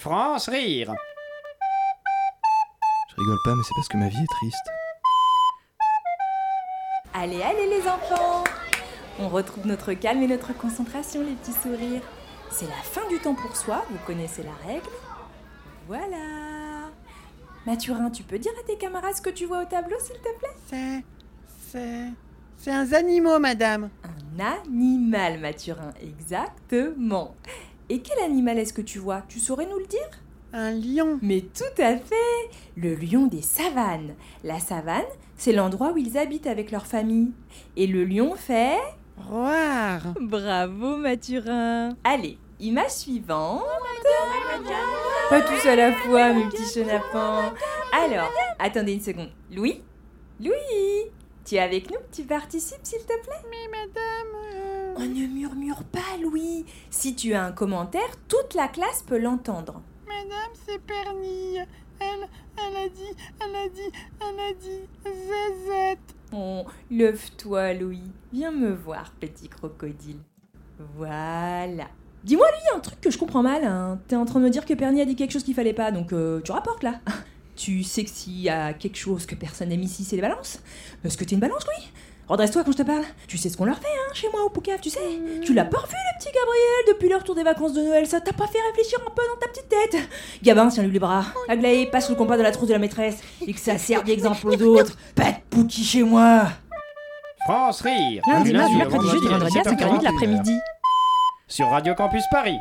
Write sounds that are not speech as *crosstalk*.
France rire. Je rigole pas, mais c'est parce que ma vie est triste. Allez, allez les enfants On retrouve notre calme et notre concentration, les petits sourires. C'est la fin du temps pour soi, vous connaissez la règle. Voilà. Mathurin, tu peux dire à tes camarades ce que tu vois au tableau, s'il te plaît? C'est. C'est. C'est un animal, madame. Un animal, Mathurin, exactement. Et quel animal est-ce que tu vois? Tu saurais nous le dire? Un lion. Mais tout à fait Le lion des savanes. La savane, c'est l'endroit où ils habitent avec leur famille. Et le lion fait... Roar. Bravo Mathurin Allez, image suivante. Pas tous à la fois, mes petits chenapans. Alors, attendez une seconde. Louis? Louis? Tu es avec nous? Tu participes, s'il te plaît? Mais madame. On ne murmure pas, Louis. Si tu as un commentaire, toute la classe peut l'entendre. Madame, c'est Pernille. Elle. Elle a dit. Elle a dit. Elle a dit. Zazette. Oh, lève-toi, Louis. Viens me voir, petit crocodile. Voilà. Dis-moi, lui, un truc que je comprends mal. Hein. T'es en train de me dire que Perny a dit quelque chose qu'il fallait pas, donc euh, tu rapportes là. *laughs* tu sais que s'il y a quelque chose que personne n'aime ici, c'est les balances Est-ce que t'es une balance, Louis? Redresse-toi quand je te parle. Tu sais ce qu'on leur fait, hein, chez moi au Poucave, tu sais Tu l'as pas revu, le petit Gabriel, depuis le retour des vacances de Noël Ça t'a pas fait réfléchir un peu dans ta petite tête Gabin, tiens-lui les bras. Aglaé, passe le compas de la trousse de la maîtresse et que ça sert d'exemple aux autres. Pas de Pouki chez moi France rire. Lundi, mardi, mercredi, jeudi, vendredi à 5h30 de l'après-midi. Sur Radio Campus Paris.